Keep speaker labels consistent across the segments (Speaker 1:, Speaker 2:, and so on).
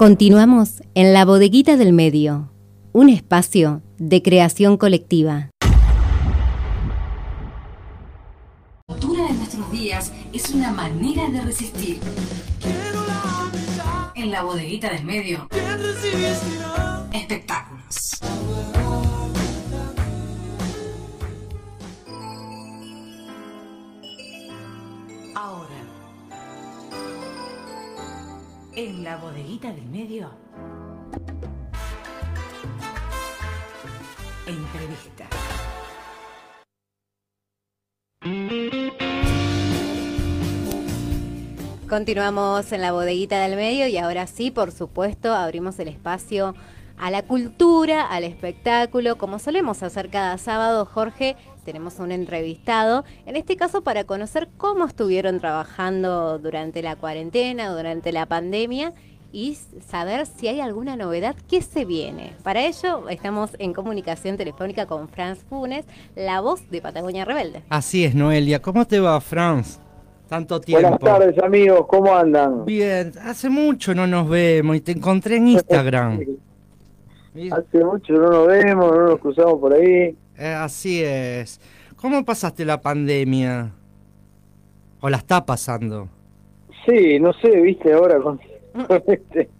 Speaker 1: Continuamos en la bodeguita del medio, un espacio de creación colectiva.
Speaker 2: La cultura de nuestros días es una manera de resistir. En la bodeguita del medio, espectáculos. En la bodeguita del medio, entrevista.
Speaker 1: Continuamos en la bodeguita del medio y ahora sí, por supuesto, abrimos el espacio a la cultura, al espectáculo, como solemos hacer cada sábado, Jorge, tenemos un entrevistado, en este caso para conocer cómo estuvieron trabajando durante la cuarentena, durante la pandemia y saber si hay alguna novedad que se viene. Para ello estamos en comunicación telefónica con Franz Funes, la voz de Patagonia Rebelde.
Speaker 3: Así es, Noelia. ¿Cómo te va, Franz? Tanto tiempo.
Speaker 4: Buenas tardes, amigos. ¿Cómo andan?
Speaker 3: Bien, hace mucho no nos vemos y te encontré en Instagram.
Speaker 4: hace mucho no nos vemos, no nos cruzamos por ahí.
Speaker 3: Eh, así es. ¿Cómo pasaste la pandemia? ¿O la está pasando?
Speaker 4: Sí, no sé, viste, ahora con, con este,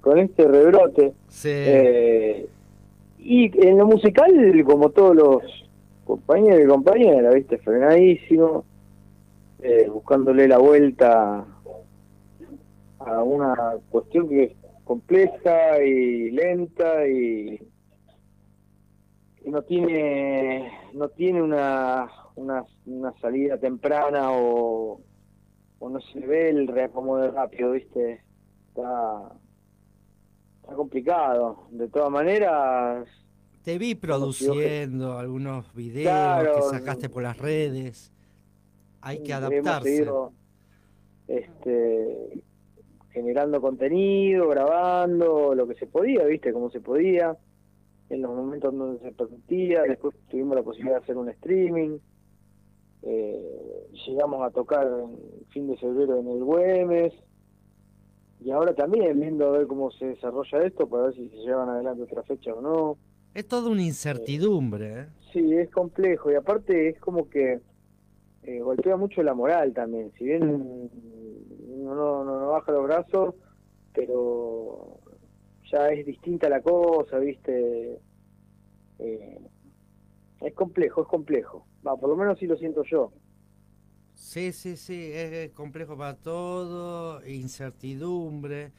Speaker 4: con este rebrote.
Speaker 3: Sí.
Speaker 4: Eh, y en lo musical, como todos los compañeros y compañeras, viste, frenadísimo, eh, buscándole la vuelta a una cuestión que es compleja y lenta y, y no tiene no tiene una, una, una salida temprana o, o no se ve el reacomodo rápido, ¿viste? Está, está complicado. De todas maneras...
Speaker 3: Te vi produciendo algunos videos
Speaker 4: Claro.
Speaker 3: que sacaste por las redes. Hay que adaptarse.
Speaker 4: seguido, este, generando contenido, grabando, lo que se podía, ¿viste? Como se podía, en los momentos donde se permitía. Después tuvimos la posibilidad de hacer un streaming. Eh, llegamos a tocar en fin de febrero en el Güemes. Y ahora también viendo a ver cómo se desarrolla esto, para ver si se llevan adelante otra fecha o no.
Speaker 3: Es toda una incertidumbre. ¿eh?
Speaker 4: Sí, es complejo y aparte es como que eh, golpea mucho la moral también. Si bien uno no, no, no baja los brazos, pero ya es distinta la cosa, ¿viste? Eh, es complejo, es complejo. Va, por lo menos sí lo siento yo.
Speaker 3: Sí, sí, sí, es es complejo para todo, incertidumbre.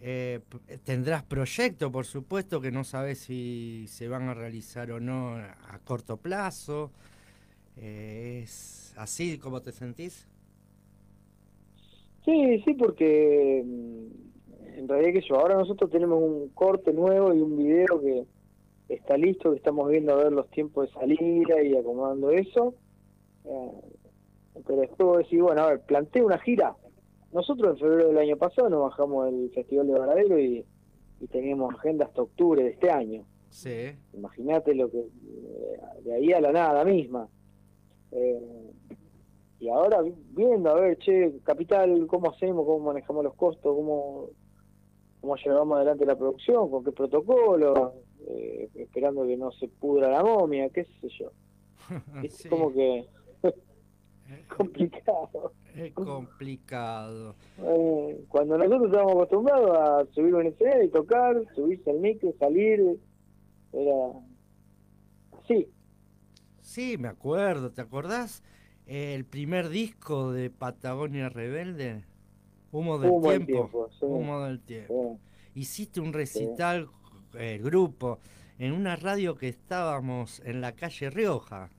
Speaker 3: eh, tendrás proyectos, por supuesto, que no sabes si se van a realizar o no a corto plazo. Eh, ¿Es así como te sentís?
Speaker 4: Sí, sí, porque mm, en realidad que yo, ahora nosotros tenemos un corte nuevo y un video que está listo, que estamos viendo a ver los tiempos de salida y acomodando eso. Eh, pero después vos decís, bueno, a ver, plantea una gira. Nosotros en febrero del año pasado nos bajamos el Festival de Varadero y, y teníamos agenda hasta octubre de este año.
Speaker 3: Sí.
Speaker 4: Imagínate lo que eh, de ahí a la nada misma. Eh, y ahora vi- viendo, a ver, che, capital, ¿cómo hacemos? ¿Cómo manejamos los costos? ¿Cómo, cómo llevamos adelante la producción? ¿Con qué protocolo? Eh, esperando que no se pudra la momia, qué sé yo. Es
Speaker 3: Sí,
Speaker 4: como que
Speaker 3: eh,
Speaker 4: complicado.
Speaker 3: es complicado.
Speaker 4: Eh, cuando nosotros estábamos acostumbrados a subir un escenario y tocar, subirse al micro, salir, era así.
Speaker 3: Sí, me acuerdo, ¿te acordás? El primer disco de Patagonia Rebelde, Humo del
Speaker 4: Humo
Speaker 3: Tiempo.
Speaker 4: Tiempo, sí.
Speaker 3: Humo del Tiempo.
Speaker 4: Sí.
Speaker 3: Hiciste un recital, eh, el grupo, en una radio que estábamos en la calle Rioja.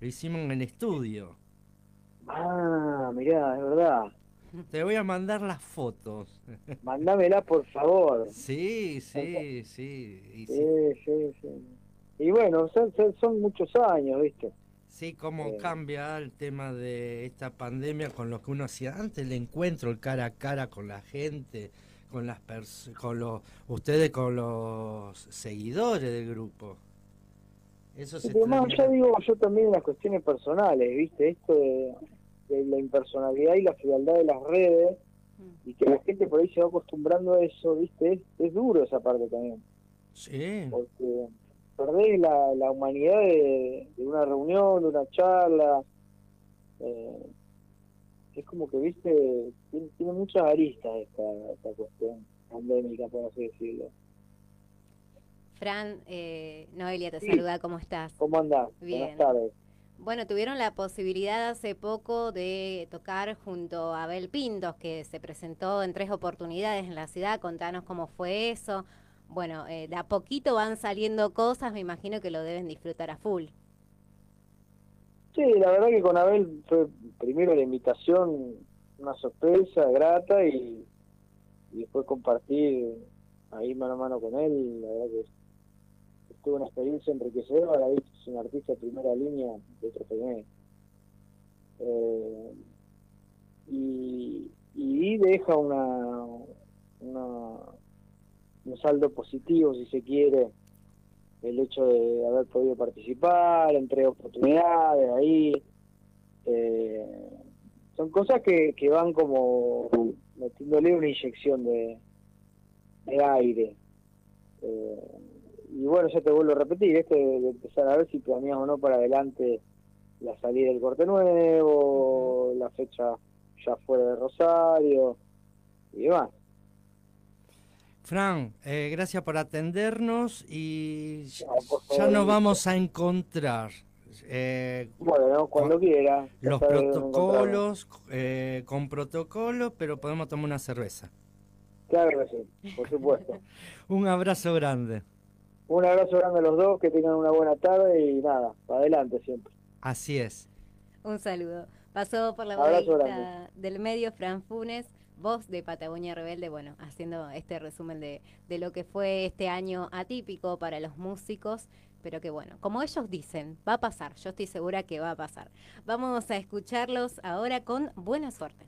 Speaker 3: Lo hicimos en el estudio.
Speaker 4: Ah, mirá, es verdad.
Speaker 3: Te voy a mandar las fotos.
Speaker 4: Mándamela, por favor.
Speaker 3: Sí, sí, sí. y sí,
Speaker 4: Sí, sí, sí. Y bueno, son, son, son muchos años, ¿viste?
Speaker 3: Sí, cómo
Speaker 4: Eh.
Speaker 3: cambia el tema de esta pandemia con lo que uno hacía antes, el encuentro, el cara a cara con la gente, con las pers- con los ustedes con los seguidores del grupo. Eso se
Speaker 4: Pero más
Speaker 3: extraña.
Speaker 4: allá digo yo también las cuestiones personales, ¿viste? Esto de, de la impersonalidad y la frialdad de las redes y que la gente por ahí se va acostumbrando a eso, ¿viste? Es, es duro esa parte también,
Speaker 3: Sí.
Speaker 4: porque perdés la, la humanidad de, de una reunión, de una charla. eh, es como que, ¿viste? Tiene, tiene muchas aristas esta, esta cuestión pandémica, por así decirlo.
Speaker 1: Fran, eh, Noelia te
Speaker 4: Sí.
Speaker 1: saluda, ¿cómo estás?
Speaker 4: ¿Cómo andás?
Speaker 1: Bien.
Speaker 4: Buenas tardes.
Speaker 1: Bueno, tuvieron la posibilidad hace poco de tocar junto a Abel Pintos, que se presentó en tres oportunidades en la ciudad. Contanos cómo fue eso. Bueno, eh, de a poquito van saliendo cosas, me imagino que lo deben disfrutar a full.
Speaker 4: Sí, la verdad que con Abel fue primero la invitación, una sorpresa grata y, después compartir ahí mano a mano con él, la verdad que estuvo una experiencia enriquecedora, David es un artista de primera línea de otro. Eh, y, y deja una, una un saldo positivo si se quiere el hecho de haber podido participar, entre oportunidades ahí. eh, son cosas que, que van como metiéndole una inyección de, de aire. Eh, y bueno, ya te vuelvo a repetir, esto de, de empezar a ver si planeas o no para adelante la salida del corte nuevo, la fecha ya fuera de Rosario y demás.
Speaker 3: Fran, eh, gracias por atendernos y ya-
Speaker 4: No,
Speaker 3: nos vamos a encontrar. Eh,
Speaker 4: Bueno, cuando quiera.
Speaker 3: los protocolos, eh, con protocolos, pero podemos tomar una cerveza.
Speaker 4: Claro que sí, por supuesto.
Speaker 3: Un abrazo grande.
Speaker 4: Un abrazo grande a los dos, que tengan una buena tarde y nada, para adelante siempre.
Speaker 3: Así es.
Speaker 1: Un saludo. Pasó por la bodeguita del medio Fran Funes, voz de Patagonia Rebelde, bueno, haciendo este resumen de, de lo que fue este año atípico para los músicos, pero que bueno, como ellos dicen, va a pasar, yo estoy segura que va a pasar. Vamos a escucharlos ahora con buena suerte.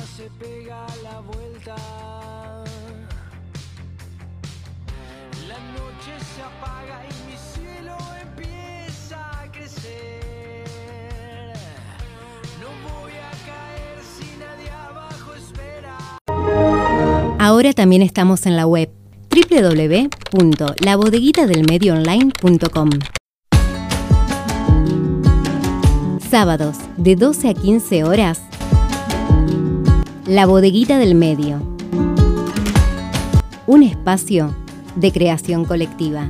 Speaker 5: Se pega la vuelta. La noche se apaga y mi cielo empieza a crecer. No voy a caer si nadie abajo espera.
Speaker 1: Ahora también estamos en la web www.labodeguitadelmedioonline.com. Sábados de 12 a 15 horas. La Bodeguita del Medio. Un espacio de creación colectiva.